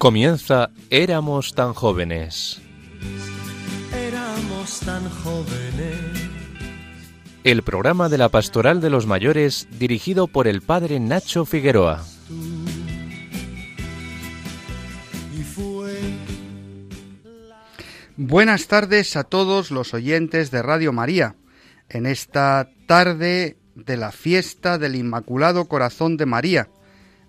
Comienza Éramos tan jóvenes. Éramos tan jóvenes. El programa de la Pastoral de los Mayores dirigido por el padre Nacho Figueroa. Buenas tardes a todos los oyentes de Radio María. En esta tarde de la fiesta del Inmaculado Corazón de María,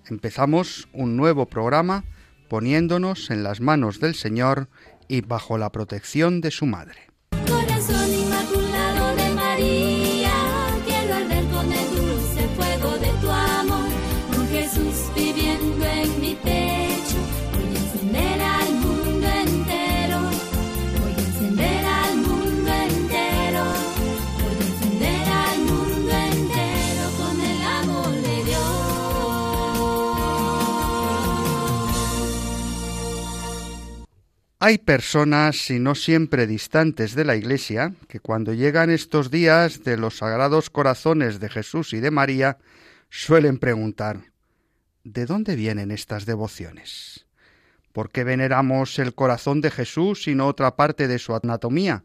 empezamos un nuevo programa poniéndonos en las manos del Señor y bajo la protección de su Madre. Hay personas, y no siempre distantes de la Iglesia, que cuando llegan estos días de los sagrados corazones de Jesús y de María, suelen preguntar, ¿de dónde vienen estas devociones? ¿Por qué veneramos el corazón de Jesús y no otra parte de su anatomía?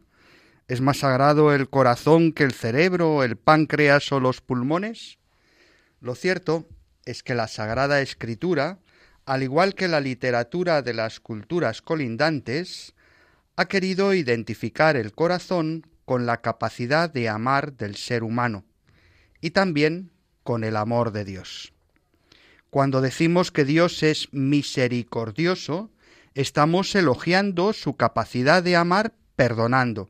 ¿Es más sagrado el corazón que el cerebro, el páncreas o los pulmones? Lo cierto es que la Sagrada Escritura, al igual que la literatura de las culturas colindantes, ha querido identificar el corazón con la capacidad de amar del ser humano y también con el amor de Dios. Cuando decimos que Dios es misericordioso, estamos elogiando su capacidad de amar perdonando,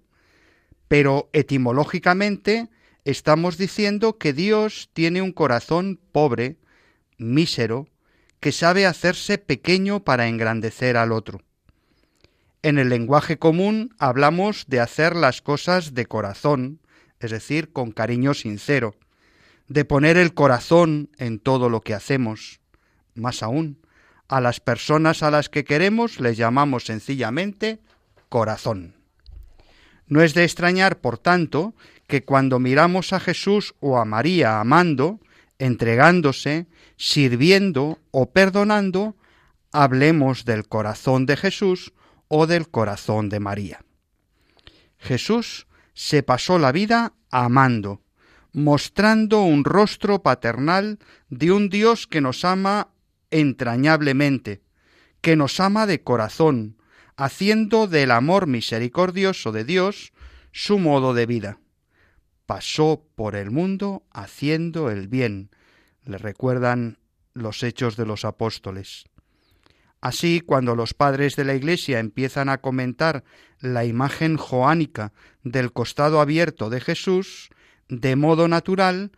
pero etimológicamente estamos diciendo que Dios tiene un corazón pobre, mísero, que sabe hacerse pequeño para engrandecer al otro. En el lenguaje común hablamos de hacer las cosas de corazón, es decir, con cariño sincero, de poner el corazón en todo lo que hacemos. Más aún, a las personas a las que queremos les llamamos sencillamente corazón. No es de extrañar, por tanto, que cuando miramos a Jesús o a María amando, entregándose, sirviendo o perdonando, hablemos del corazón de Jesús o del corazón de María. Jesús se pasó la vida amando, mostrando un rostro paternal de un Dios que nos ama entrañablemente, que nos ama de corazón, haciendo del amor misericordioso de Dios su modo de vida. Pasó por el mundo haciendo el bien, le recuerdan los hechos de los apóstoles. Así, cuando los padres de la Iglesia empiezan a comentar la imagen joánica del costado abierto de Jesús, de modo natural,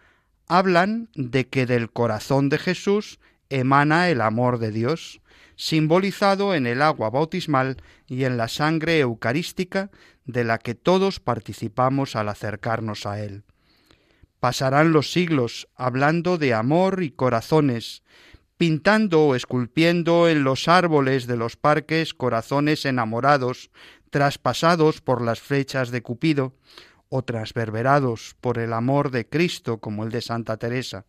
hablan de que del corazón de Jesús emana el amor de Dios, simbolizado en el agua bautismal y en la sangre eucarística de la que todos participamos al acercarnos a Él. Pasarán los siglos hablando de amor y corazones, pintando o esculpiendo en los árboles de los parques corazones enamorados, traspasados por las flechas de Cupido, o transverberados por el amor de Cristo como el de Santa Teresa.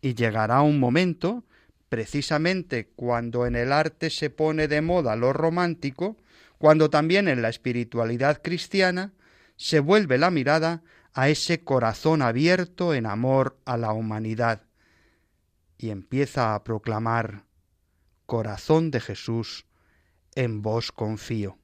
Y llegará un momento, precisamente cuando en el arte se pone de moda lo romántico, cuando también en la espiritualidad cristiana se vuelve la mirada a ese corazón abierto en amor a la humanidad y empieza a proclamar Corazón de Jesús, en vos confío.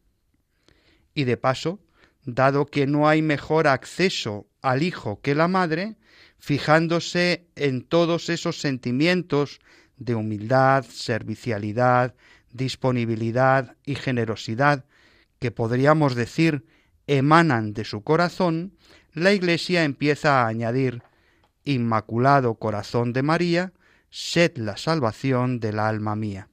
Y de paso, dado que no hay mejor acceso al Hijo que la Madre, fijándose en todos esos sentimientos de humildad, servicialidad, disponibilidad y generosidad que podríamos decir emanan de su corazón, la Iglesia empieza a añadir Inmaculado Corazón de María, sed la salvación del alma mía.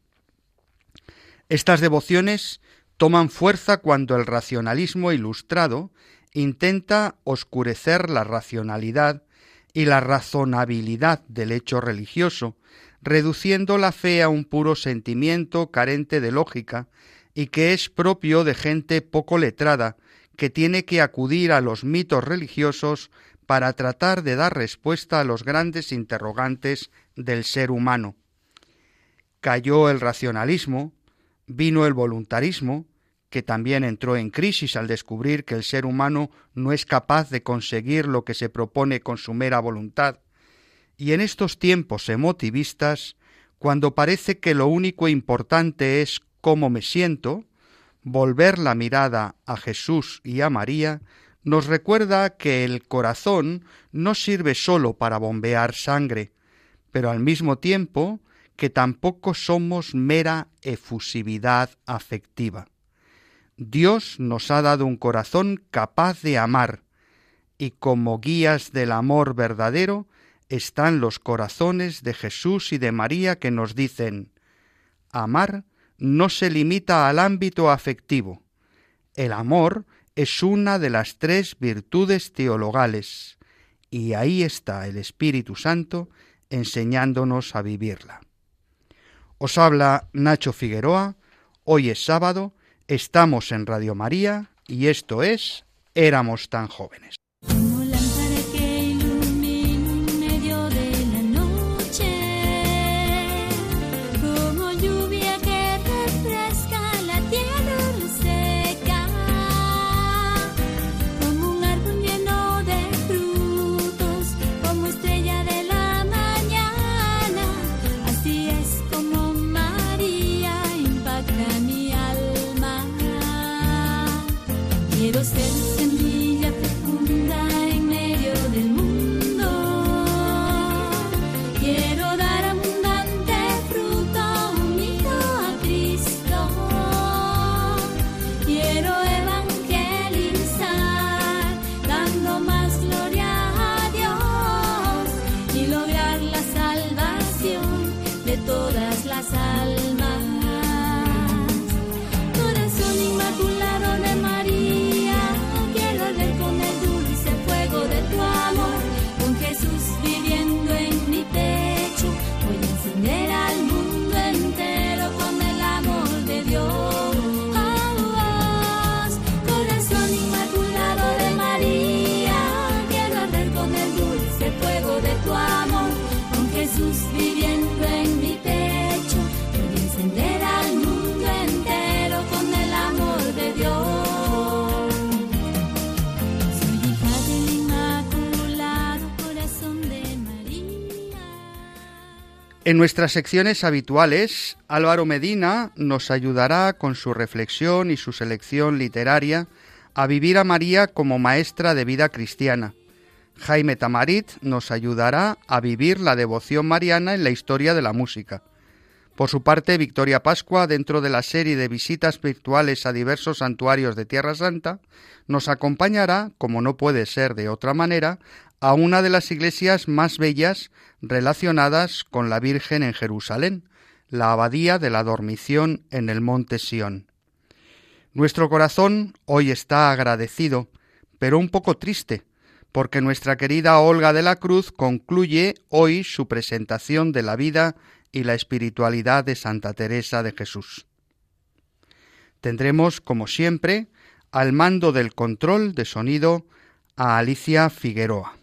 Estas devociones toman fuerza cuando el racionalismo ilustrado intenta oscurecer la racionalidad y la razonabilidad del hecho religioso, reduciendo la fe a un puro sentimiento carente de lógica y que es propio de gente poco letrada, que tiene que acudir a los mitos religiosos para tratar de dar respuesta a los grandes interrogantes del ser humano. Cayó el racionalismo, Vino el voluntarismo, que también entró en crisis al descubrir que el ser humano no es capaz de conseguir lo que se propone con su mera voluntad. Y en estos tiempos emotivistas, cuando parece que lo único importante es cómo me siento, volver la mirada a Jesús y a María nos recuerda que el corazón no sirve sólo para bombear sangre, pero al mismo tiempo que tampoco somos mera efusividad afectiva. Dios nos ha dado un corazón capaz de amar, y como guías del amor verdadero están los corazones de Jesús y de María que nos dicen amar no se limita al ámbito afectivo. El amor es una de las tres virtudes teologales, y ahí está el Espíritu Santo enseñándonos a vivirla. Os habla Nacho Figueroa, hoy es sábado, estamos en Radio María y esto es Éramos tan jóvenes. Nuestras secciones habituales, Álvaro Medina nos ayudará con su reflexión y su selección literaria a vivir a María como maestra de vida cristiana. Jaime Tamarit nos ayudará a vivir la devoción mariana en la historia de la música. Por su parte, Victoria Pascua, dentro de la serie de visitas virtuales a diversos santuarios de Tierra Santa, nos acompañará, como no puede ser de otra manera, a una de las iglesias más bellas relacionadas con la Virgen en Jerusalén, la Abadía de la Dormición en el Monte Sión. Nuestro corazón hoy está agradecido, pero un poco triste, porque nuestra querida Olga de la Cruz concluye hoy su presentación de la vida y la espiritualidad de Santa Teresa de Jesús. Tendremos, como siempre, al mando del control de sonido a Alicia Figueroa.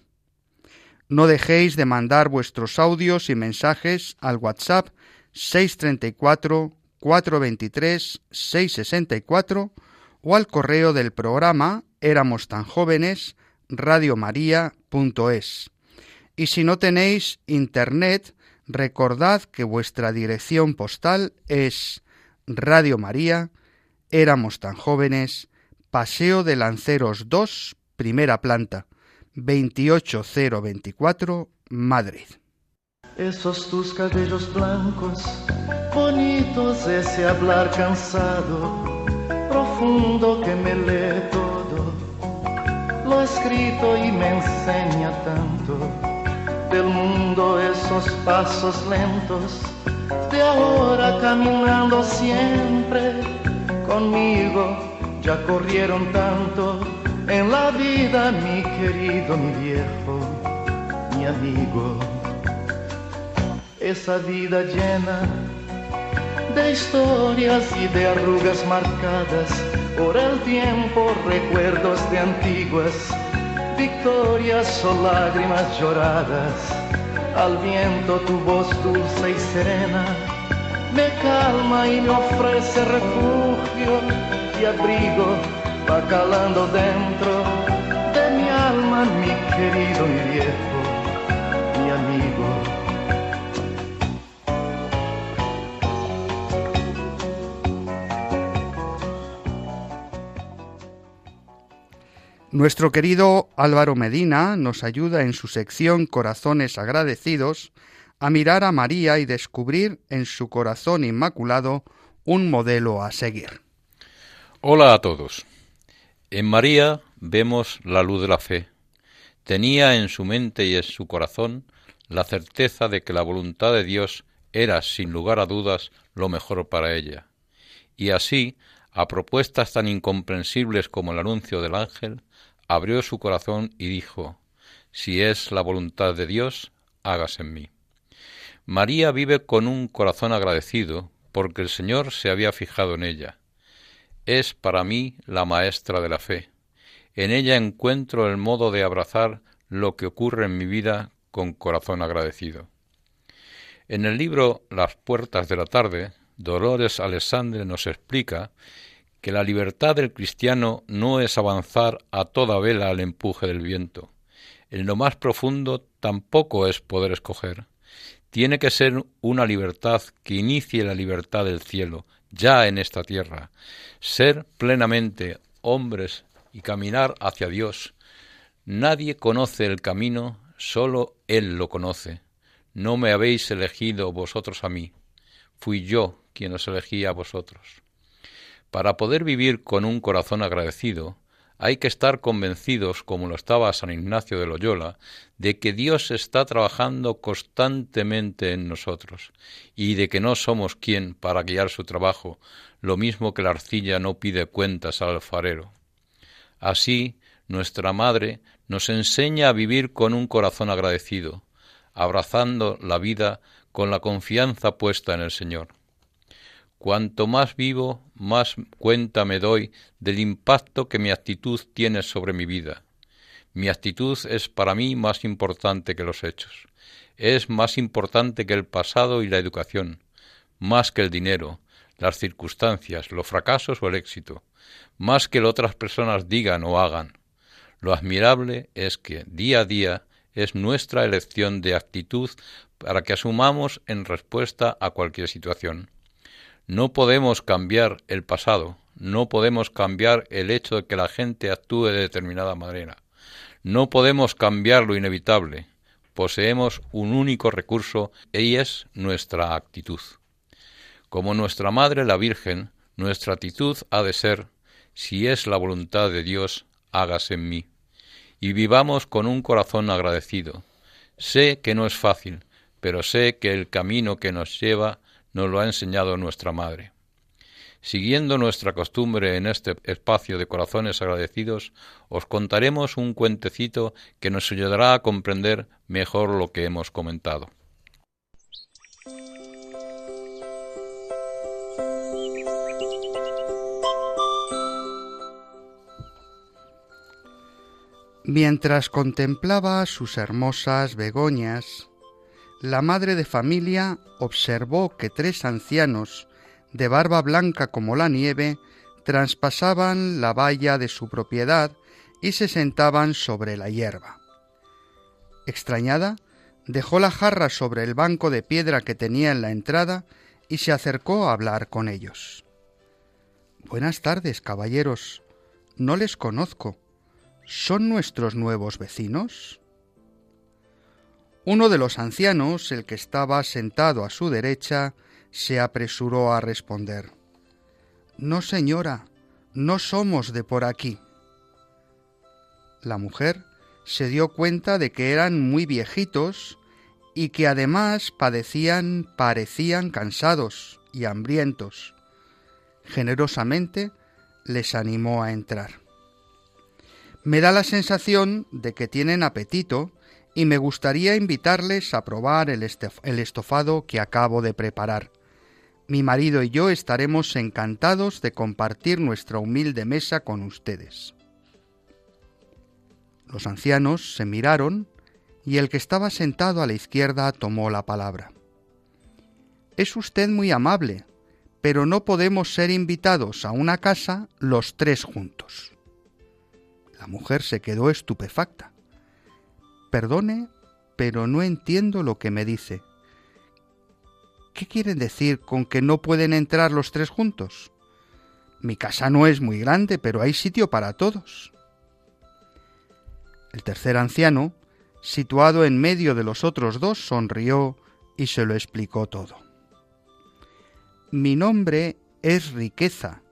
No dejéis de mandar vuestros audios y mensajes al WhatsApp 634 423 664 o al correo del programa éramos tan jóvenes radiomaria.es. Y si no tenéis internet, recordad que vuestra dirección postal es Radio María, éramos tan jóvenes, Paseo de Lanceros 2, primera planta, 28024, Madrid. Esos tus cabellos blancos, bonitos, ese hablar cansado, profundo que me lee todo, lo escrito y me enseña tanto. Del mundo esos pasos lentos, de ahora caminando siempre. Conmigo, ya corrieron tanto en la vida mi querido, mi viejo, mi amigo esa vida llena de historias y de arrugas marcadas por el tiempo, recuerdos de antiguas victorias o lágrimas lloradas. Al viento tu voz dulce y serena me calma y me ofrece refugio y abrigo, va calando dentro de mi alma, mi querido, mi viejo, mi amigo. Nuestro querido Álvaro Medina nos ayuda en su sección Corazones agradecidos a mirar a María y descubrir en su corazón inmaculado un modelo a seguir. Hola a todos. En María vemos la luz de la fe. Tenía en su mente y en su corazón la certeza de que la voluntad de Dios era, sin lugar a dudas, lo mejor para ella. Y así, a propuestas tan incomprensibles como el anuncio del ángel, abrió su corazón y dijo, Si es la voluntad de Dios, hágase en mí. María vive con un corazón agradecido porque el Señor se había fijado en ella. Es para mí la maestra de la fe. En ella encuentro el modo de abrazar lo que ocurre en mi vida con corazón agradecido. En el libro Las puertas de la tarde, Dolores Alessandre nos explica que la libertad del cristiano no es avanzar a toda vela al empuje del viento. En lo más profundo tampoco es poder escoger. Tiene que ser una libertad que inicie la libertad del cielo, ya en esta tierra. Ser plenamente hombres y caminar hacia Dios. Nadie conoce el camino, solo Él lo conoce. No me habéis elegido vosotros a mí, fui yo quien os elegí a vosotros. Para poder vivir con un corazón agradecido, hay que estar convencidos, como lo estaba San Ignacio de Loyola, de que Dios está trabajando constantemente en nosotros y de que no somos quien para guiar su trabajo, lo mismo que la arcilla no pide cuentas al alfarero. Así, nuestra Madre nos enseña a vivir con un corazón agradecido, abrazando la vida con la confianza puesta en el Señor. Cuanto más vivo, más cuenta me doy del impacto que mi actitud tiene sobre mi vida. Mi actitud es para mí más importante que los hechos. Es más importante que el pasado y la educación, más que el dinero, las circunstancias, los fracasos o el éxito, más que lo otras personas digan o hagan. Lo admirable es que día a día es nuestra elección de actitud para que asumamos en respuesta a cualquier situación. No podemos cambiar el pasado, no podemos cambiar el hecho de que la gente actúe de determinada manera, no podemos cambiar lo inevitable. Poseemos un único recurso y es nuestra actitud. Como nuestra Madre la Virgen, nuestra actitud ha de ser, si es la voluntad de Dios, hágase en mí. Y vivamos con un corazón agradecido. Sé que no es fácil, pero sé que el camino que nos lleva nos lo ha enseñado nuestra Madre. Siguiendo nuestra costumbre en este espacio de corazones agradecidos, os contaremos un cuentecito que nos ayudará a comprender mejor lo que hemos comentado. Mientras contemplaba sus hermosas begonias, la madre de familia observó que tres ancianos, de barba blanca como la nieve, traspasaban la valla de su propiedad y se sentaban sobre la hierba. Extrañada, dejó la jarra sobre el banco de piedra que tenía en la entrada y se acercó a hablar con ellos. Buenas tardes, caballeros. No les conozco. ¿Son nuestros nuevos vecinos? Uno de los ancianos, el que estaba sentado a su derecha, se apresuró a responder No, señora, no somos de por aquí. La mujer se dio cuenta de que eran muy viejitos y que además padecían, parecían cansados y hambrientos. Generosamente les animó a entrar. Me da la sensación de que tienen apetito y me gustaría invitarles a probar el, estofado que acabo de preparar. Mi marido y yo estaremos encantados de compartir nuestra humilde mesa con ustedes. Los ancianos se miraron y el que estaba sentado a la izquierda tomó la palabra. es usted muy amable, pero no podemos ser invitados a una casa los tres juntos. La mujer se quedó estupefacta. Perdone, pero no entiendo lo que me dice. ¿Qué quieren decir con que no pueden entrar los tres juntos? Mi casa no es muy grande, pero hay sitio para todos. El tercer anciano, situado en medio de los otros dos, sonrió y se lo explicó todo. Mi nombre es riqueza,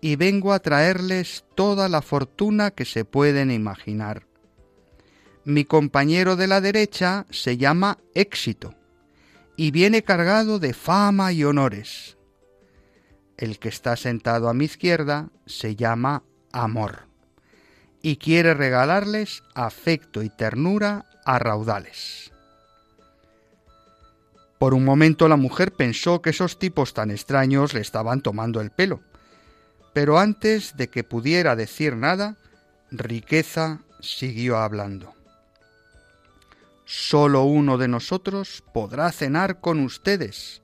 y vengo a traerles toda la fortuna que se pueden imaginar. Mi compañero de la derecha se llama éxito, y viene cargado de fama y honores. El que está sentado a mi izquierda se llama amor, y quiere regalarles afecto y ternura a raudales. Por un momento la mujer pensó que esos tipos tan extraños le estaban tomando el pelo, pero antes de que pudiera decir nada, Riqueza siguió hablando. Solo uno de nosotros podrá cenar con ustedes,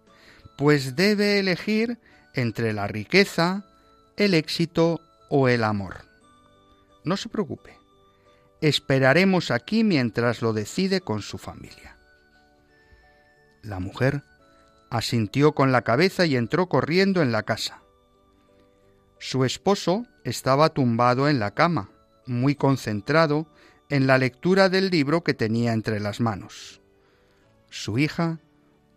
pues debe elegir entre la riqueza, el éxito o el amor. No se preocupe, esperaremos aquí mientras lo decide con su familia. La mujer asintió con la cabeza y entró corriendo en la casa. Su esposo estaba tumbado en la cama, muy concentrado en la lectura del libro que tenía entre las manos. Su hija,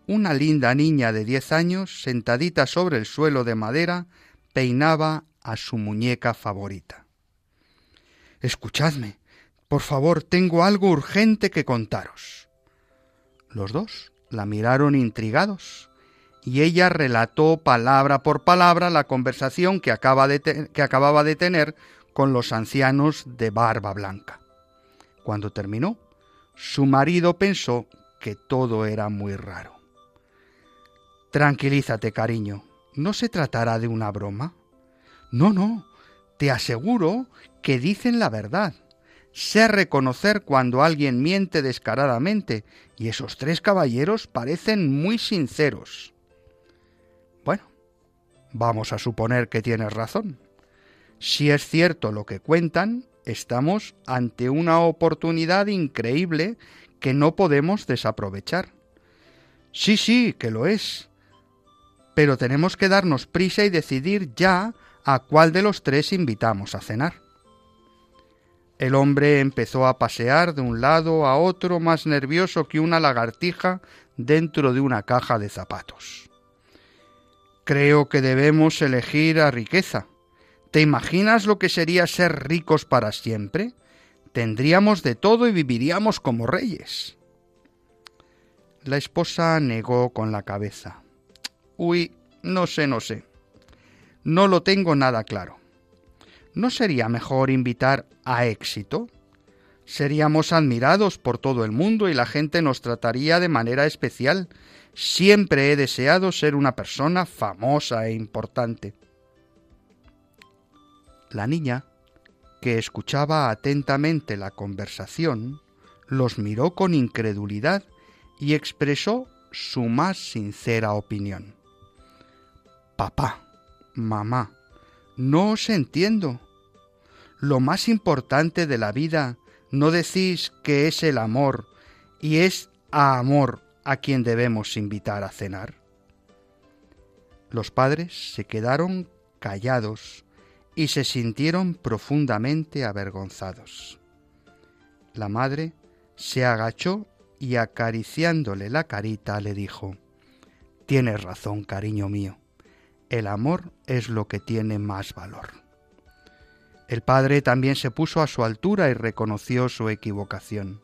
una linda niña de diez años, sentadita sobre el suelo de madera, peinaba a su muñeca favorita. Escuchadme, por favor, tengo algo urgente que contaros. Los dos la miraron intrigados y ella relató palabra por palabra la conversación que, que acababa de tener con los ancianos de barba blanca. Cuando terminó, su marido pensó que todo era muy raro. Tranquilízate, cariño, no se tratará de una broma. No, no, te aseguro que dicen la verdad sé reconocer cuando alguien miente descaradamente, y esos tres caballeros parecen muy sinceros. Bueno, vamos a suponer que tienes razón. Si es cierto lo que cuentan, estamos ante una oportunidad increíble que no podemos desaprovechar. Sí, sí, que lo es. Pero tenemos que darnos prisa y decidir ya a cuál de los tres invitamos a cenar. El hombre empezó a pasear de un lado a otro más nervioso que una lagartija dentro de una caja de zapatos. Creo que debemos elegir a riqueza. ¿Te imaginas lo que sería ser ricos para siempre? Tendríamos de todo y viviríamos como reyes. La esposa negó con la cabeza. Uy, no sé, no sé. No lo tengo nada claro. ¿No sería mejor invitar a éxito? Seríamos admirados por todo el mundo y la gente nos trataría de manera especial. Siempre he deseado ser una persona famosa e importante. La niña, que escuchaba atentamente la conversación, los miró con incredulidad y expresó su más sincera opinión. Papá, mamá, no os entiendo lo más importante de la vida, no decís que es el amor, y es a amor a quien debemos invitar a cenar. Los padres se quedaron callados y se sintieron profundamente avergonzados. La madre se agachó y acariciándole la carita le dijo, Tienes razón, cariño mío, el amor es lo que tiene más valor. El padre también se puso a su altura y reconoció su equivocación.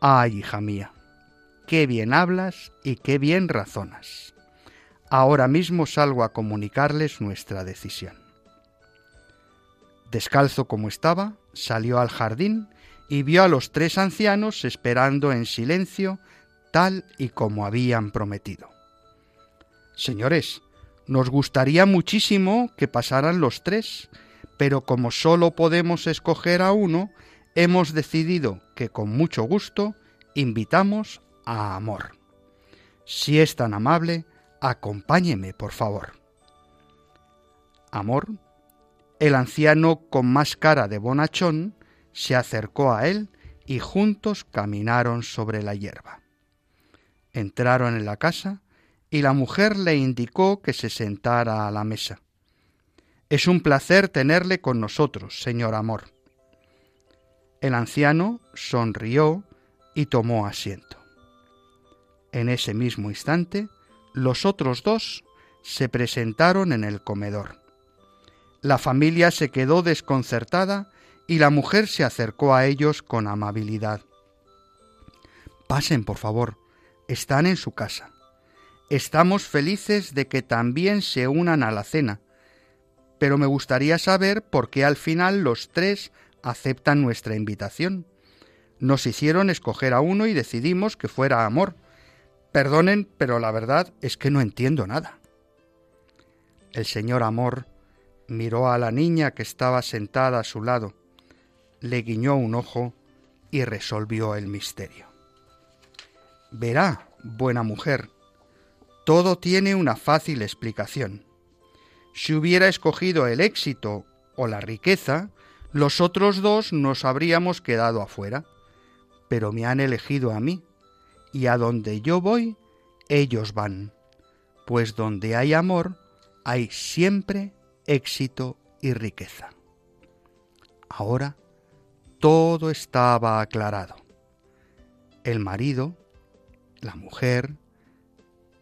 Ay, hija mía, qué bien hablas y qué bien razonas. Ahora mismo salgo a comunicarles nuestra decisión. Descalzo como estaba, salió al jardín y vio a los tres ancianos esperando en silencio, tal y como habían prometido. Señores, nos gustaría muchísimo que pasaran los tres, pero como solo podemos escoger a uno, hemos decidido que con mucho gusto invitamos a Amor. Si es tan amable, acompáñeme, por favor. Amor, el anciano con más cara de bonachón, se acercó a él y juntos caminaron sobre la hierba. Entraron en la casa y la mujer le indicó que se sentara a la mesa. Es un placer tenerle con nosotros, señor amor. El anciano sonrió y tomó asiento. En ese mismo instante, los otros dos se presentaron en el comedor. La familia se quedó desconcertada y la mujer se acercó a ellos con amabilidad. Pasen, por favor, están en su casa. Estamos felices de que también se unan a la cena, pero me gustaría saber por qué al final los tres aceptan nuestra invitación. Nos hicieron escoger a uno y decidimos que fuera amor. Perdonen, pero la verdad es que no entiendo nada. El señor Amor miró a la niña que estaba sentada a su lado, le guiñó un ojo y resolvió el misterio. Verá, buena mujer, todo tiene una fácil explicación. Si hubiera escogido el éxito o la riqueza, los otros dos nos habríamos quedado afuera. Pero me han elegido a mí, y a donde yo voy, ellos van. Pues donde hay amor, hay siempre éxito y riqueza. Ahora todo estaba aclarado. El marido, la mujer,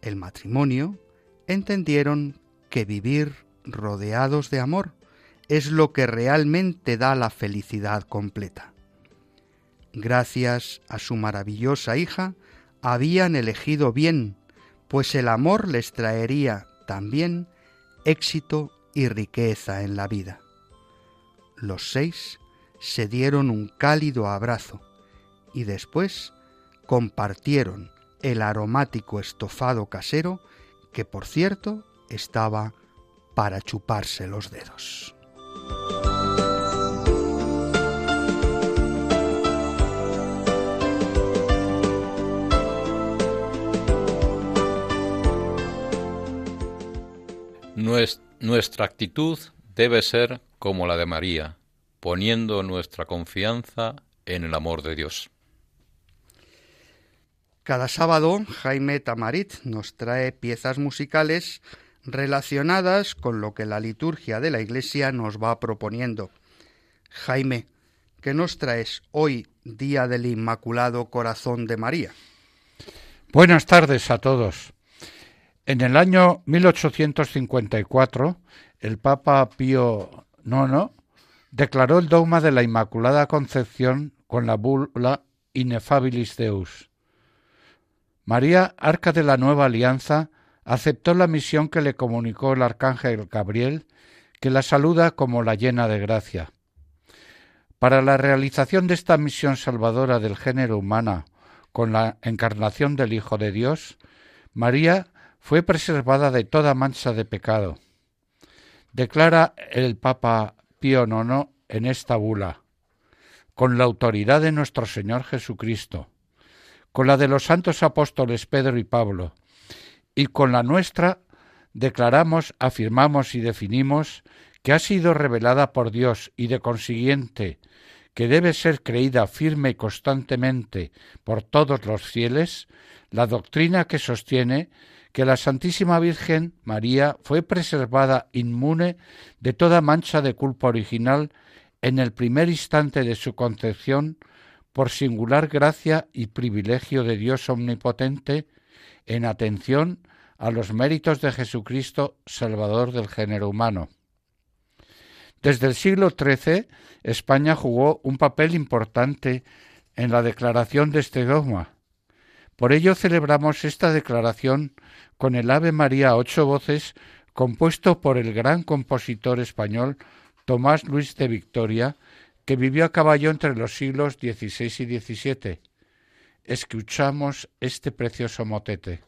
el matrimonio entendieron que vivir rodeados de amor es lo que realmente da la felicidad completa. Gracias a su maravillosa hija, habían elegido bien, pues el amor les traería también éxito y riqueza en la vida. Los seis se dieron un cálido abrazo y después compartieron el aromático estofado casero que por cierto estaba para chuparse los dedos. Nuestra actitud debe ser como la de María, poniendo nuestra confianza en el amor de Dios. Cada sábado Jaime Tamarit nos trae piezas musicales relacionadas con lo que la liturgia de la Iglesia nos va proponiendo. Jaime, ¿qué nos traes hoy, Día del Inmaculado Corazón de María? Buenas tardes a todos. En el año 1854, el Papa Pío IX declaró el dogma de la Inmaculada Concepción con la bula Ineffabilis Deus. María, arca de la nueva alianza, aceptó la misión que le comunicó el arcángel Gabriel, que la saluda como la llena de gracia. Para la realización de esta misión salvadora del género humano con la encarnación del Hijo de Dios, María fue preservada de toda mancha de pecado. Declara el Papa Pío IX en esta bula, con la autoridad de nuestro Señor Jesucristo, con la de los santos apóstoles Pedro y Pablo, y con la nuestra declaramos, afirmamos y definimos que ha sido revelada por Dios y de consiguiente que debe ser creída firme y constantemente por todos los fieles, la doctrina que sostiene que la Santísima Virgen María fue preservada inmune de toda mancha de culpa original en el primer instante de su concepción por singular gracia y privilegio de Dios omnipotente en atención a los méritos de Jesucristo, Salvador del género humano. Desde el siglo XIII, España jugó un papel importante en la declaración de este dogma. Por ello celebramos esta declaración con el Ave María a ocho voces compuesto por el gran compositor español Tomás Luis de Victoria, que vivió a caballo entre los siglos XVI y XVII. Escuchamos este precioso motete.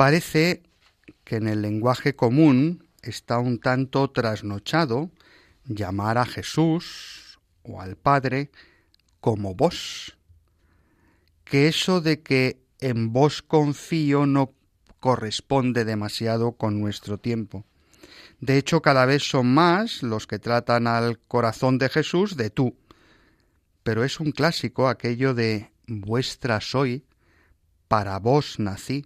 Parece que en el lenguaje común está un tanto trasnochado llamar a Jesús o al Padre como vos, que eso de que en vos confío no corresponde demasiado con nuestro tiempo. De hecho, cada vez son más los que tratan al corazón de Jesús de tú. Pero es un clásico aquello de vuestra soy, para vos nací.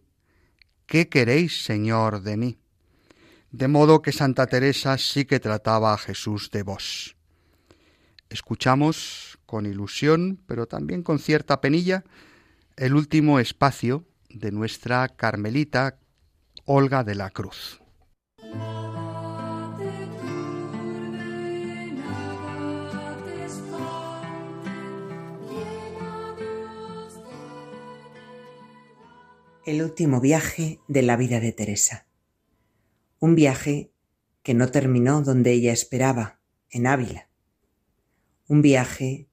¿Qué queréis, Señor, de mí? De modo que Santa Teresa sí que trataba a Jesús de vos. Escuchamos con ilusión, pero también con cierta penilla, el último espacio de nuestra Carmelita Olga de la Cruz. El último viaje de la vida de Teresa. Un viaje que no terminó donde ella esperaba, en Ávila. Un viaje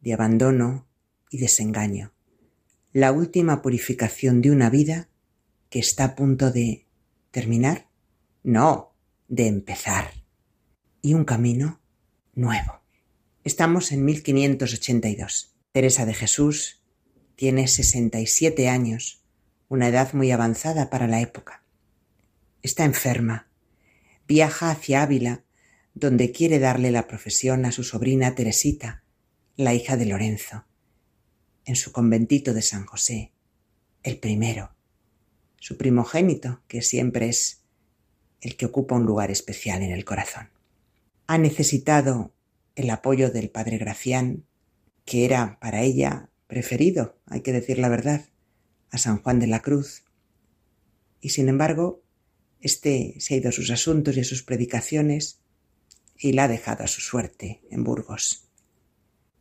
de abandono y desengaño. La última purificación de una vida que está a punto de terminar. No, de empezar. Y un camino nuevo. Estamos en 1582. Teresa de Jesús tiene 67 años una edad muy avanzada para la época. Está enferma. Viaja hacia Ávila, donde quiere darle la profesión a su sobrina Teresita, la hija de Lorenzo, en su conventito de San José, el primero, su primogénito, que siempre es el que ocupa un lugar especial en el corazón. Ha necesitado el apoyo del padre Gracián, que era para ella preferido, hay que decir la verdad, a San Juan de la Cruz. Y sin embargo, éste se ha ido a sus asuntos y a sus predicaciones y la ha dejado a su suerte en Burgos.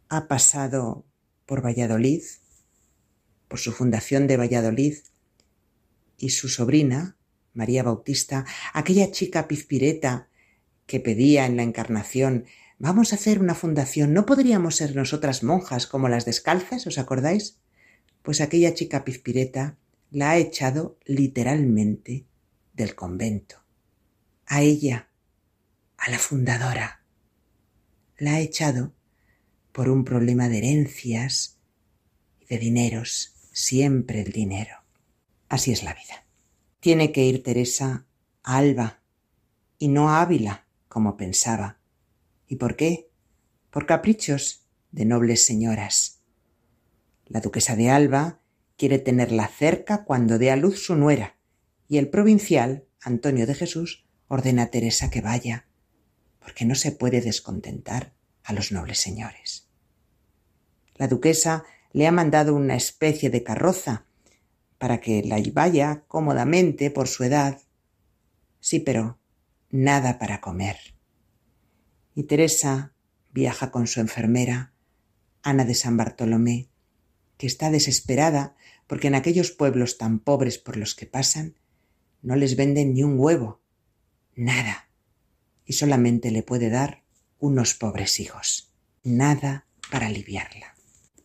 Ha pasado por Valladolid, por su fundación de Valladolid, y su sobrina, María Bautista, aquella chica pizpireta que pedía en la Encarnación Vamos a hacer una fundación, ¿no podríamos ser nosotras monjas como las descalzas? ¿Os acordáis? Pues aquella chica pizpireta la ha echado literalmente del convento. A ella, a la fundadora, la ha echado por un problema de herencias y de dineros, siempre el dinero. Así es la vida. Tiene que ir Teresa a Alba y no a Ávila, como pensaba. ¿Y por qué? Por caprichos de nobles señoras la duquesa de Alba quiere tenerla cerca cuando dé a luz su nuera, y el provincial, Antonio de Jesús, ordena a Teresa que vaya, porque no se puede descontentar a los nobles señores. La duquesa le ha mandado una especie de carroza para que la vaya cómodamente por su edad. Sí, pero nada para comer. Y Teresa viaja con su enfermera, Ana de San Bartolomé, que está desesperada porque en aquellos pueblos tan pobres por los que pasan no les venden ni un huevo, nada, y solamente le puede dar unos pobres hijos, nada para aliviarla.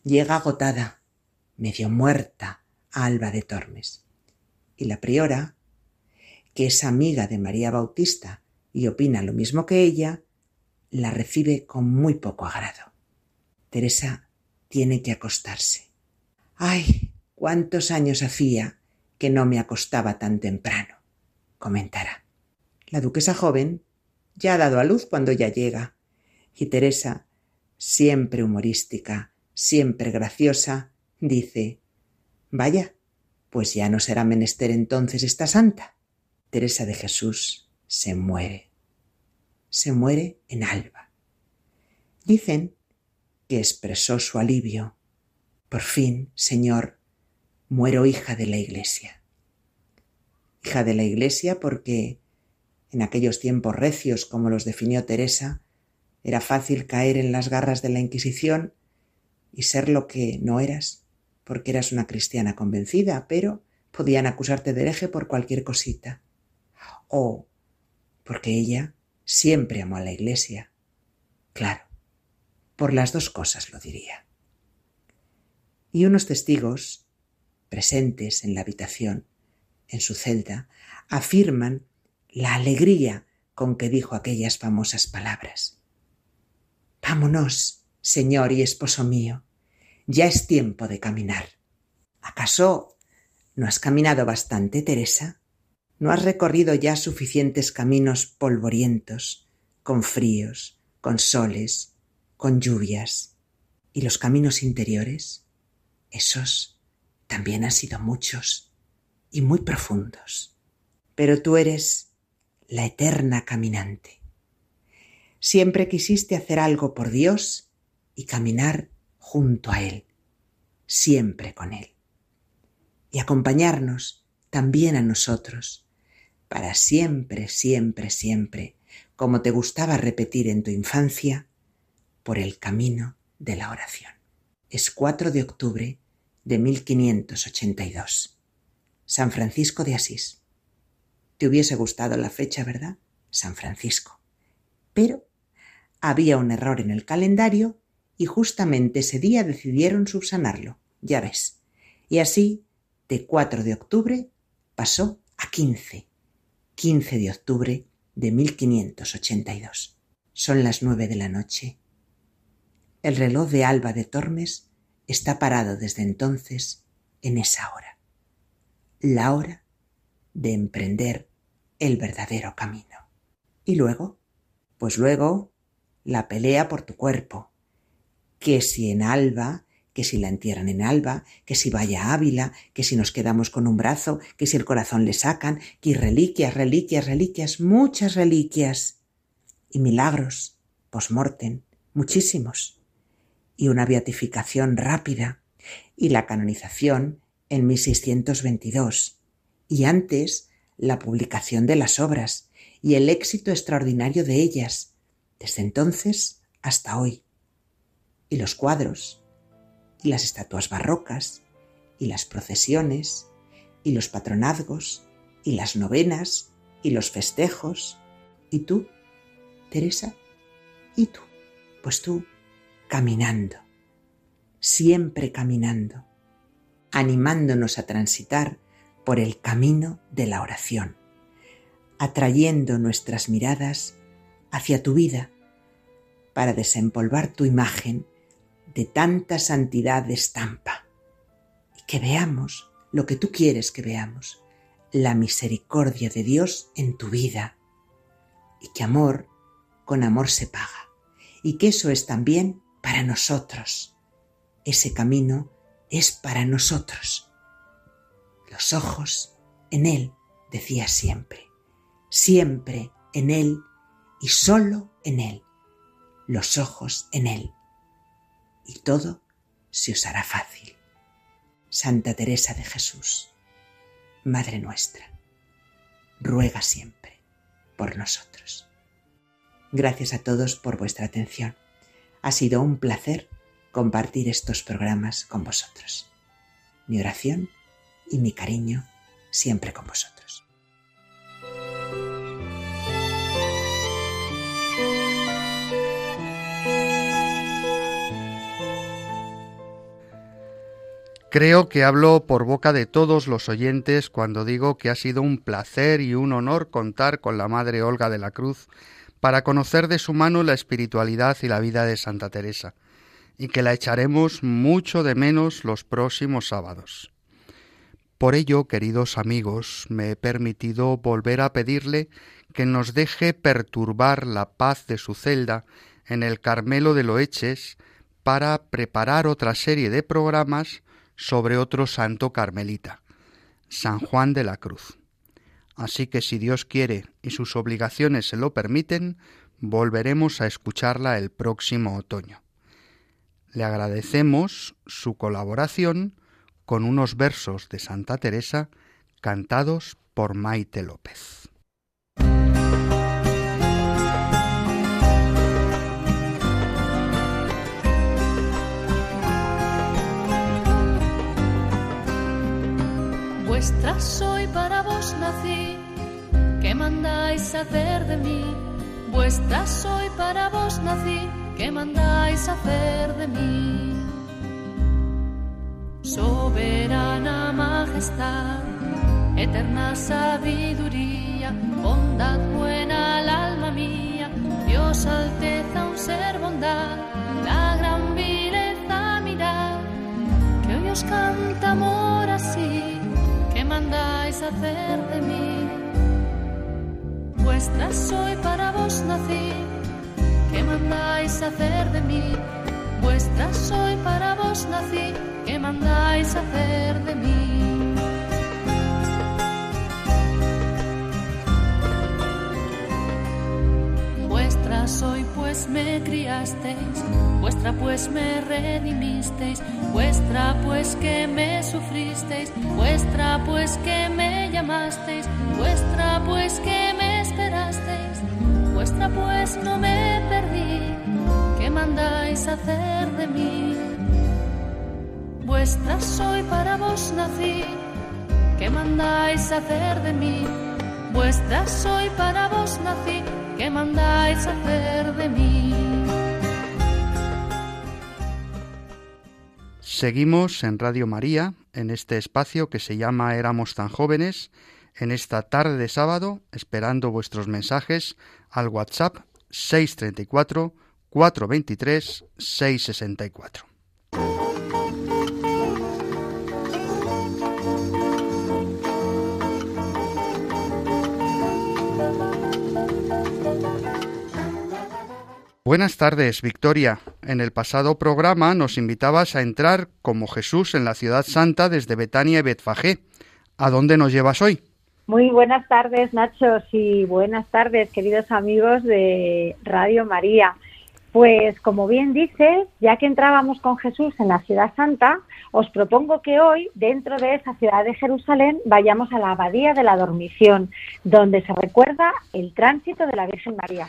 Llega agotada, medio muerta, a Alba de Tormes, y la priora, que es amiga de María Bautista y opina lo mismo que ella, la recibe con muy poco agrado. Teresa tiene que acostarse. Ay, cuántos años hacía que no me acostaba tan temprano, comentará. La duquesa joven ya ha dado a luz cuando ya llega, y Teresa, siempre humorística, siempre graciosa, dice Vaya, pues ya no será menester entonces esta santa. Teresa de Jesús se muere. Se muere en alba. Dicen que expresó su alivio por fin, Señor, muero hija de la Iglesia. Hija de la Iglesia porque en aquellos tiempos recios como los definió Teresa, era fácil caer en las garras de la Inquisición y ser lo que no eras, porque eras una cristiana convencida, pero podían acusarte de hereje por cualquier cosita. O porque ella siempre amó a la Iglesia. Claro, por las dos cosas lo diría y unos testigos presentes en la habitación en su celda, afirman la alegría con que dijo aquellas famosas palabras. Vámonos, Señor y esposo mío, ya es tiempo de caminar. ¿Acaso no has caminado bastante, Teresa? ¿No has recorrido ya suficientes caminos polvorientos, con fríos, con soles, con lluvias? ¿Y los caminos interiores? Esos también han sido muchos y muy profundos. Pero tú eres la eterna caminante. Siempre quisiste hacer algo por Dios y caminar junto a Él, siempre con Él. Y acompañarnos también a nosotros, para siempre, siempre, siempre, como te gustaba repetir en tu infancia, por el camino de la oración. Es 4 de octubre de 1582. San Francisco de Asís. Te hubiese gustado la fecha, ¿verdad? San Francisco. Pero había un error en el calendario y justamente ese día decidieron subsanarlo, ya ves. Y así, de 4 de octubre pasó a 15. 15 de octubre de 1582. Son las nueve de la noche. El reloj de Alba de Tormes está parado desde entonces en esa hora. La hora de emprender el verdadero camino. Y luego, pues luego, la pelea por tu cuerpo. Que si en Alba, que si la entierran en Alba, que si vaya a Ávila, que si nos quedamos con un brazo, que si el corazón le sacan, que reliquias, reliquias, reliquias, muchas reliquias. Y milagros, post-mortem, muchísimos y una beatificación rápida y la canonización en 1622 y antes la publicación de las obras y el éxito extraordinario de ellas desde entonces hasta hoy. Y los cuadros y las estatuas barrocas y las procesiones y los patronazgos y las novenas y los festejos. Y tú Teresa y tú pues tú caminando, siempre caminando, animándonos a transitar por el camino de la oración, atrayendo nuestras miradas hacia tu vida para desempolvar tu imagen de tanta santidad de estampa. Y que veamos lo que tú quieres que veamos, la misericordia de Dios en tu vida y que amor con amor se paga y que eso es también para nosotros. Ese camino es para nosotros. Los ojos en Él, decía siempre, siempre en Él y solo en Él. Los ojos en Él. Y todo se os hará fácil. Santa Teresa de Jesús, Madre nuestra, ruega siempre por nosotros. Gracias a todos por vuestra atención. Ha sido un placer compartir estos programas con vosotros. Mi oración y mi cariño siempre con vosotros. Creo que hablo por boca de todos los oyentes cuando digo que ha sido un placer y un honor contar con la Madre Olga de la Cruz para conocer de su mano la espiritualidad y la vida de Santa Teresa, y que la echaremos mucho de menos los próximos sábados. Por ello, queridos amigos, me he permitido volver a pedirle que nos deje perturbar la paz de su celda en el Carmelo de Loeches para preparar otra serie de programas sobre otro santo carmelita, San Juan de la Cruz. Así que si Dios quiere y sus obligaciones se lo permiten, volveremos a escucharla el próximo otoño. Le agradecemos su colaboración con unos versos de Santa Teresa cantados por Maite López. Vuestra soy para vos nací, ¿qué mandáis hacer de mí? Vuestra soy para vos nací, ¿qué mandáis hacer de mí? Soberana majestad, eterna sabiduría, bondad buena al alma mía, Dios alteza un ser bondad, la gran vileza mirar, que hoy os canta amor así, que mandáis hacer de mí. Vuestra soy para vos nací, que mandáis hacer de mí. Vuestra soy para vos nací, que mandáis hacer de mí. Vuestra soy pues me criasteis, vuestra pues me redimisteis, vuestra pues que me sufristeis, vuestra pues que me llamasteis, vuestra pues que me esperasteis, vuestra pues no me perdí, ¿qué mandáis hacer de mí? Vuestra soy para vos nací, ¿qué mandáis hacer de mí? Vuestra soy para vos nací, ¿qué mandáis hacer de mí? Seguimos en Radio María, en este espacio que se llama Éramos tan jóvenes, en esta tarde de sábado, esperando vuestros mensajes al WhatsApp 634 423 664. Buenas tardes, Victoria. En el pasado programa nos invitabas a entrar como Jesús en la ciudad santa desde Betania y Betfagé. ¿A dónde nos llevas hoy? Muy buenas tardes, Nacho, y buenas tardes, queridos amigos de Radio María. Pues como bien dices, ya que entrábamos con Jesús en la ciudad santa, os propongo que hoy, dentro de esa ciudad de Jerusalén, vayamos a la abadía de la dormición, donde se recuerda el tránsito de la Virgen María.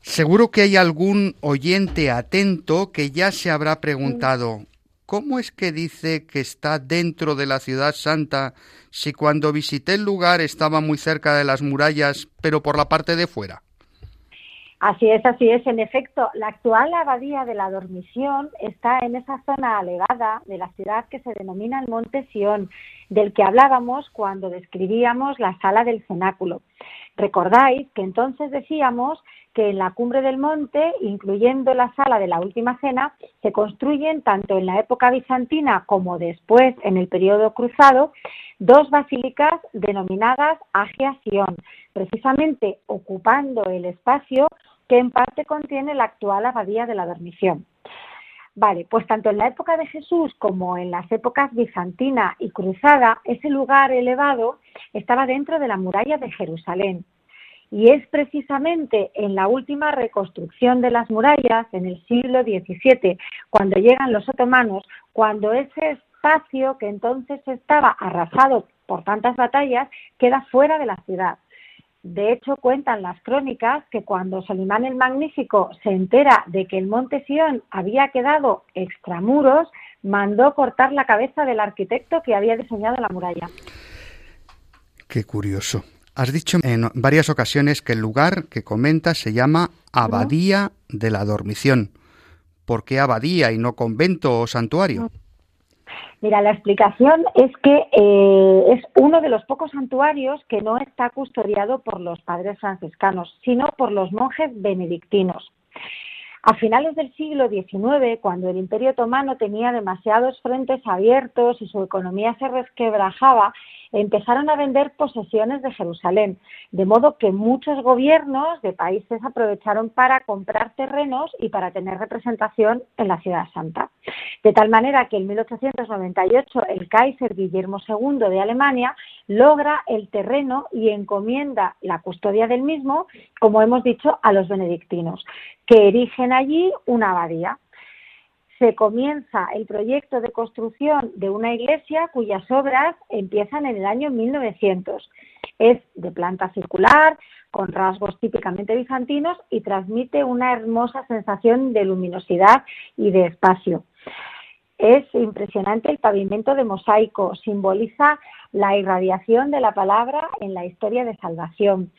Seguro que hay algún oyente atento que ya se habrá preguntado, ¿cómo es que dice que está dentro de la ciudad santa si cuando visité el lugar estaba muy cerca de las murallas, pero por la parte de fuera? Así es, así es. En efecto, la actual abadía de la Dormición está en esa zona alegada de la ciudad que se denomina el Monte Sión, del que hablábamos cuando describíamos la sala del cenáculo. Recordáis que entonces decíamos que en la cumbre del monte, incluyendo la sala de la Última Cena, se construyen tanto en la época bizantina como después en el periodo cruzado dos basílicas denominadas Agia Sion, precisamente ocupando el espacio que en parte contiene la actual abadía de la Dormición. Vale, pues tanto en la época de Jesús como en las épocas bizantina y cruzada, ese lugar elevado estaba dentro de la muralla de Jerusalén. Y es precisamente en la última reconstrucción de las murallas, en el siglo XVII, cuando llegan los otomanos, cuando ese espacio que entonces estaba arrasado por tantas batallas queda fuera de la ciudad. De hecho, cuentan las crónicas que cuando Solimán el Magnífico se entera de que el monte Sión había quedado extramuros, mandó cortar la cabeza del arquitecto que había diseñado la muralla. Qué curioso. Has dicho en varias ocasiones que el lugar que comentas se llama Abadía de la Dormición. ¿Por qué abadía y no convento o santuario? Mira, la explicación es que eh, es uno de los pocos santuarios que no está custodiado por los padres franciscanos, sino por los monjes benedictinos. A finales del siglo XIX, cuando el Imperio Otomano tenía demasiados frentes abiertos y su economía se resquebrajaba, empezaron a vender posesiones de Jerusalén, de modo que muchos gobiernos de países aprovecharon para comprar terrenos y para tener representación en la ciudad santa. De tal manera que en 1898 el Kaiser Guillermo II de Alemania logra el terreno y encomienda la custodia del mismo, como hemos dicho, a los benedictinos, que erigen allí una abadía se comienza el proyecto de construcción de una iglesia cuyas obras empiezan en el año 1900. Es de planta circular, con rasgos típicamente bizantinos y transmite una hermosa sensación de luminosidad y de espacio. Es impresionante el pavimento de mosaico, simboliza la irradiación de la palabra en la historia de salvación.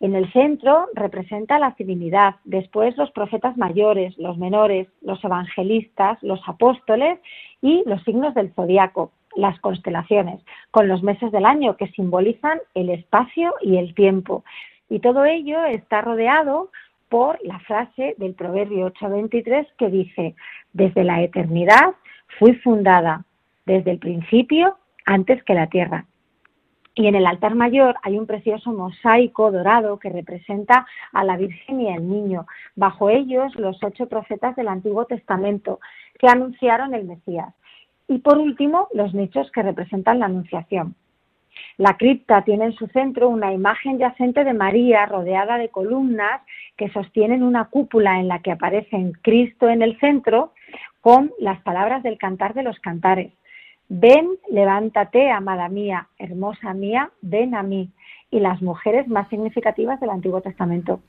En el centro representa la divinidad, después los profetas mayores, los menores, los evangelistas, los apóstoles y los signos del zodiaco. las constelaciones, con los meses del año que simbolizan el espacio y el tiempo. Y todo ello está rodeado por la frase del Proverbio 8:23 que dice, desde la eternidad fui fundada, desde el principio, antes que la tierra. Y en el altar mayor hay un precioso mosaico dorado que representa a la Virgen y al Niño. Bajo ellos los ocho profetas del Antiguo Testamento que anunciaron el Mesías. Y por último, los nichos que representan la Anunciación. La cripta tiene en su centro una imagen yacente de María rodeada de columnas que sostienen una cúpula en la que aparecen Cristo en el centro con las palabras del cantar de los cantares. Ven, levántate, amada mía, hermosa mía, ven a mí. Y las mujeres más significativas del Antiguo Testamento.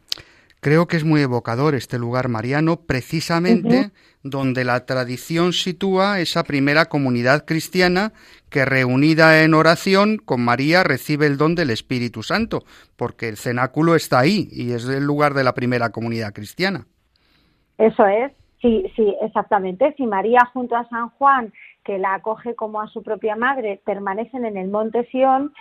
Creo que es muy evocador este lugar mariano, precisamente donde la tradición sitúa esa primera comunidad cristiana que reunida en oración con María recibe el don del Espíritu Santo, porque el cenáculo está ahí y es el lugar de la primera comunidad cristiana. Eso es, sí, sí, exactamente. Si María junto a San Juan que la acoge como a su propia madre, permanecen en el monte Sión,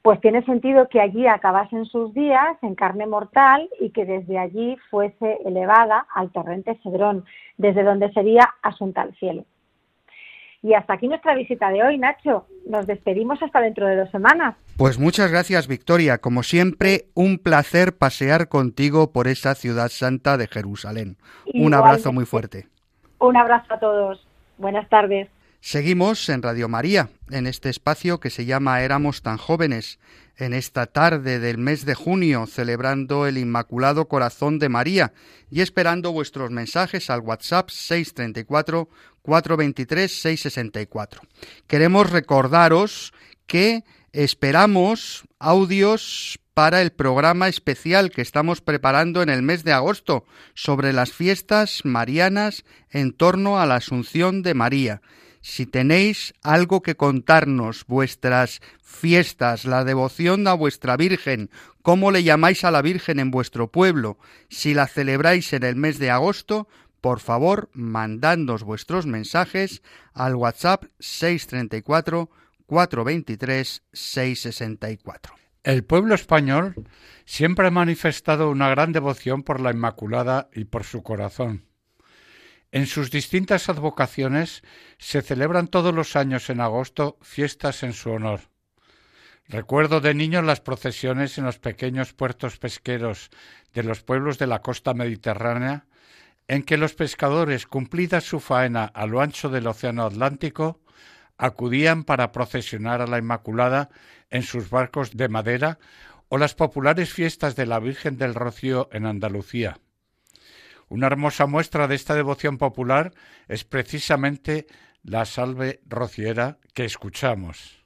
pues tiene sentido que allí acabasen sus días en carne mortal y que desde allí fuese elevada al torrente Cedrón, desde donde sería asunta al cielo. Y hasta aquí nuestra visita de hoy, Nacho. Nos despedimos hasta dentro de dos semanas. Pues muchas gracias, Victoria. Como siempre, un placer pasear contigo por esa ciudad santa de Jerusalén. Un abrazo muy fuerte. Un abrazo a todos. Buenas tardes. Seguimos en Radio María, en este espacio que se llama Éramos tan jóvenes, en esta tarde del mes de junio, celebrando el Inmaculado Corazón de María y esperando vuestros mensajes al WhatsApp 634 423 664. Queremos recordaros que esperamos audios para el programa especial que estamos preparando en el mes de agosto sobre las fiestas marianas en torno a la Asunción de María si tenéis algo que contarnos, vuestras fiestas, la devoción a vuestra Virgen, cómo le llamáis a la Virgen en vuestro pueblo, si la celebráis en el mes de agosto, por favor, mandadnos vuestros mensajes al WhatsApp 634 423 664. El pueblo español siempre ha manifestado una gran devoción por la Inmaculada y por su corazón. En sus distintas advocaciones se celebran todos los años en agosto fiestas en su honor. Recuerdo de niño las procesiones en los pequeños puertos pesqueros de los pueblos de la costa mediterránea, en que los pescadores, cumplida su faena a lo ancho del Océano Atlántico, acudían para procesionar a la Inmaculada en sus barcos de madera o las populares fiestas de la Virgen del Rocío en Andalucía. Una hermosa muestra de esta devoción popular es precisamente la salve rociera que escuchamos.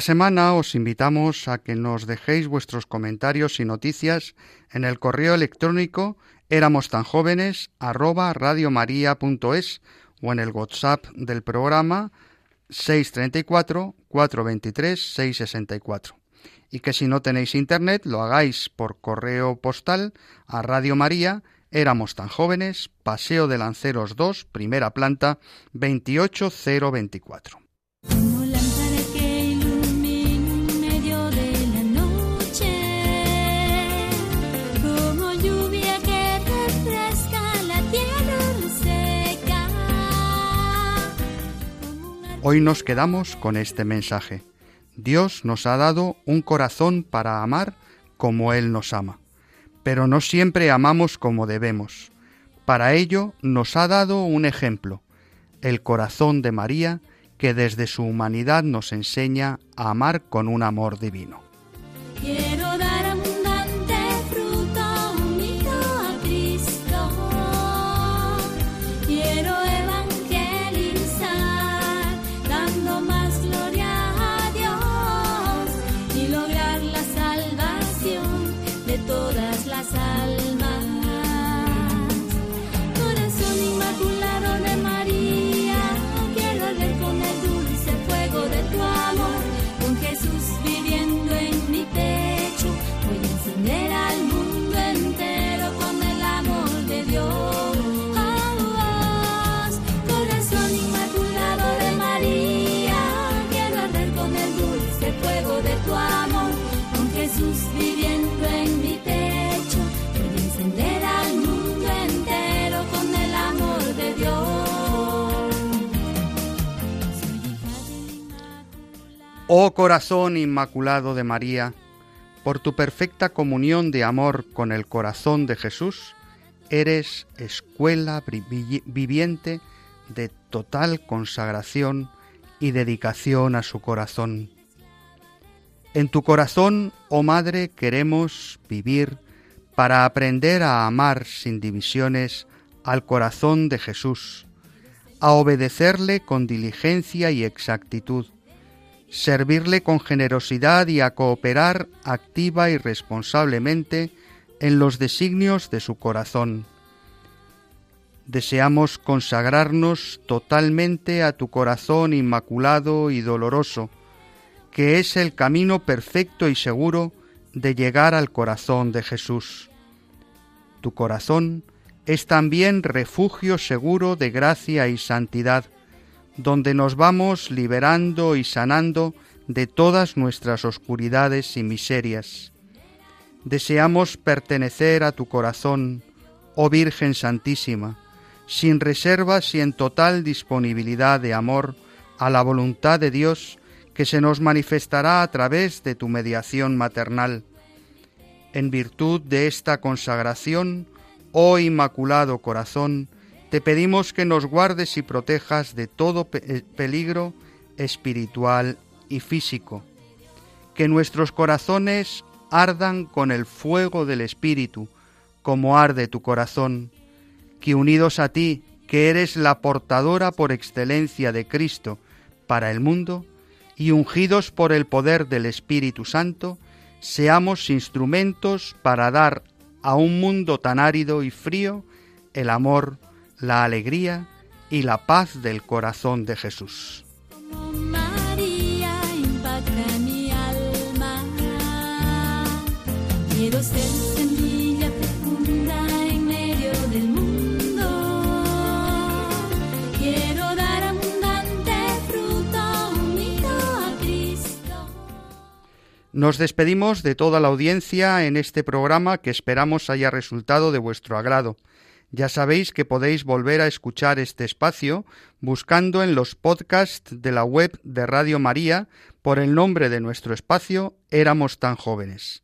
Cada semana os invitamos a que nos dejéis vuestros comentarios y noticias en el correo electrónico éramos tan jóvenes arroba radiomaria.es o en el WhatsApp del programa 634 423 664 y que si no tenéis internet lo hagáis por correo postal a Radio María, éramos tan jóvenes, Paseo de Lanceros 2, primera planta, 28024. Hoy nos quedamos con este mensaje. Dios nos ha dado un corazón para amar como Él nos ama, pero no siempre amamos como debemos. Para ello nos ha dado un ejemplo, el corazón de María, que desde su humanidad nos enseña a amar con un amor divino. Oh corazón inmaculado de María, por tu perfecta comunión de amor con el corazón de Jesús, eres escuela vi- viviente de total consagración y dedicación a su corazón. En tu corazón, oh Madre, queremos vivir para aprender a amar sin divisiones al corazón de Jesús, a obedecerle con diligencia y exactitud, servirle con generosidad y a cooperar activa y responsablemente en los designios de su corazón. Deseamos consagrarnos totalmente a tu corazón inmaculado y doloroso, que es el camino perfecto y seguro de llegar al corazón de Jesús. Tu corazón es también refugio seguro de gracia y santidad, donde nos vamos liberando y sanando de todas nuestras oscuridades y miserias. Deseamos pertenecer a tu corazón, oh Virgen Santísima, sin reservas y en total disponibilidad de amor a la voluntad de Dios que se nos manifestará a través de tu mediación maternal. En virtud de esta consagración, oh Inmaculado Corazón, te pedimos que nos guardes y protejas de todo eh, peligro espiritual y físico. Que nuestros corazones ardan con el fuego del Espíritu, como arde tu corazón. Que unidos a ti, que eres la portadora por excelencia de Cristo para el mundo, y ungidos por el poder del Espíritu Santo, seamos instrumentos para dar a un mundo tan árido y frío el amor, la alegría y la paz del corazón de Jesús. Como María impacta mi alma. Quiero ser semilla fecunda en medio del mundo. Quiero dar abundante fruto unido a Cristo. Nos despedimos de toda la audiencia en este programa que esperamos haya resultado de vuestro agrado. Ya sabéis que podéis volver a escuchar este espacio buscando en los podcasts de la web de Radio María por el nombre de nuestro espacio Éramos tan jóvenes.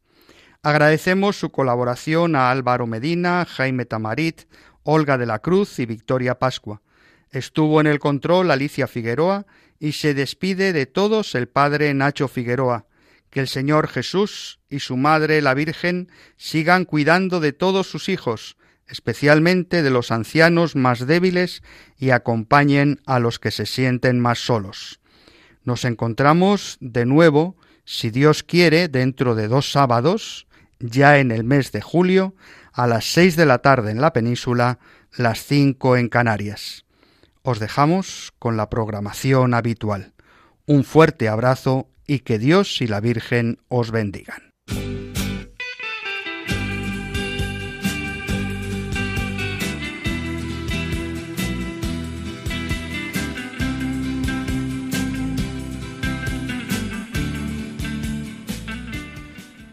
Agradecemos su colaboración a Álvaro Medina, Jaime Tamarit, Olga de la Cruz y Victoria Pascua. Estuvo en el control Alicia Figueroa y se despide de todos el padre Nacho Figueroa. Que el Señor Jesús y su Madre la Virgen sigan cuidando de todos sus hijos, especialmente de los ancianos más débiles, y acompañen a los que se sienten más solos. Nos encontramos de nuevo, si Dios quiere, dentro de dos sábados, ya en el mes de julio, a las seis de la tarde en la península, las cinco en Canarias. Os dejamos con la programación habitual. Un fuerte abrazo y que Dios y la Virgen os bendigan.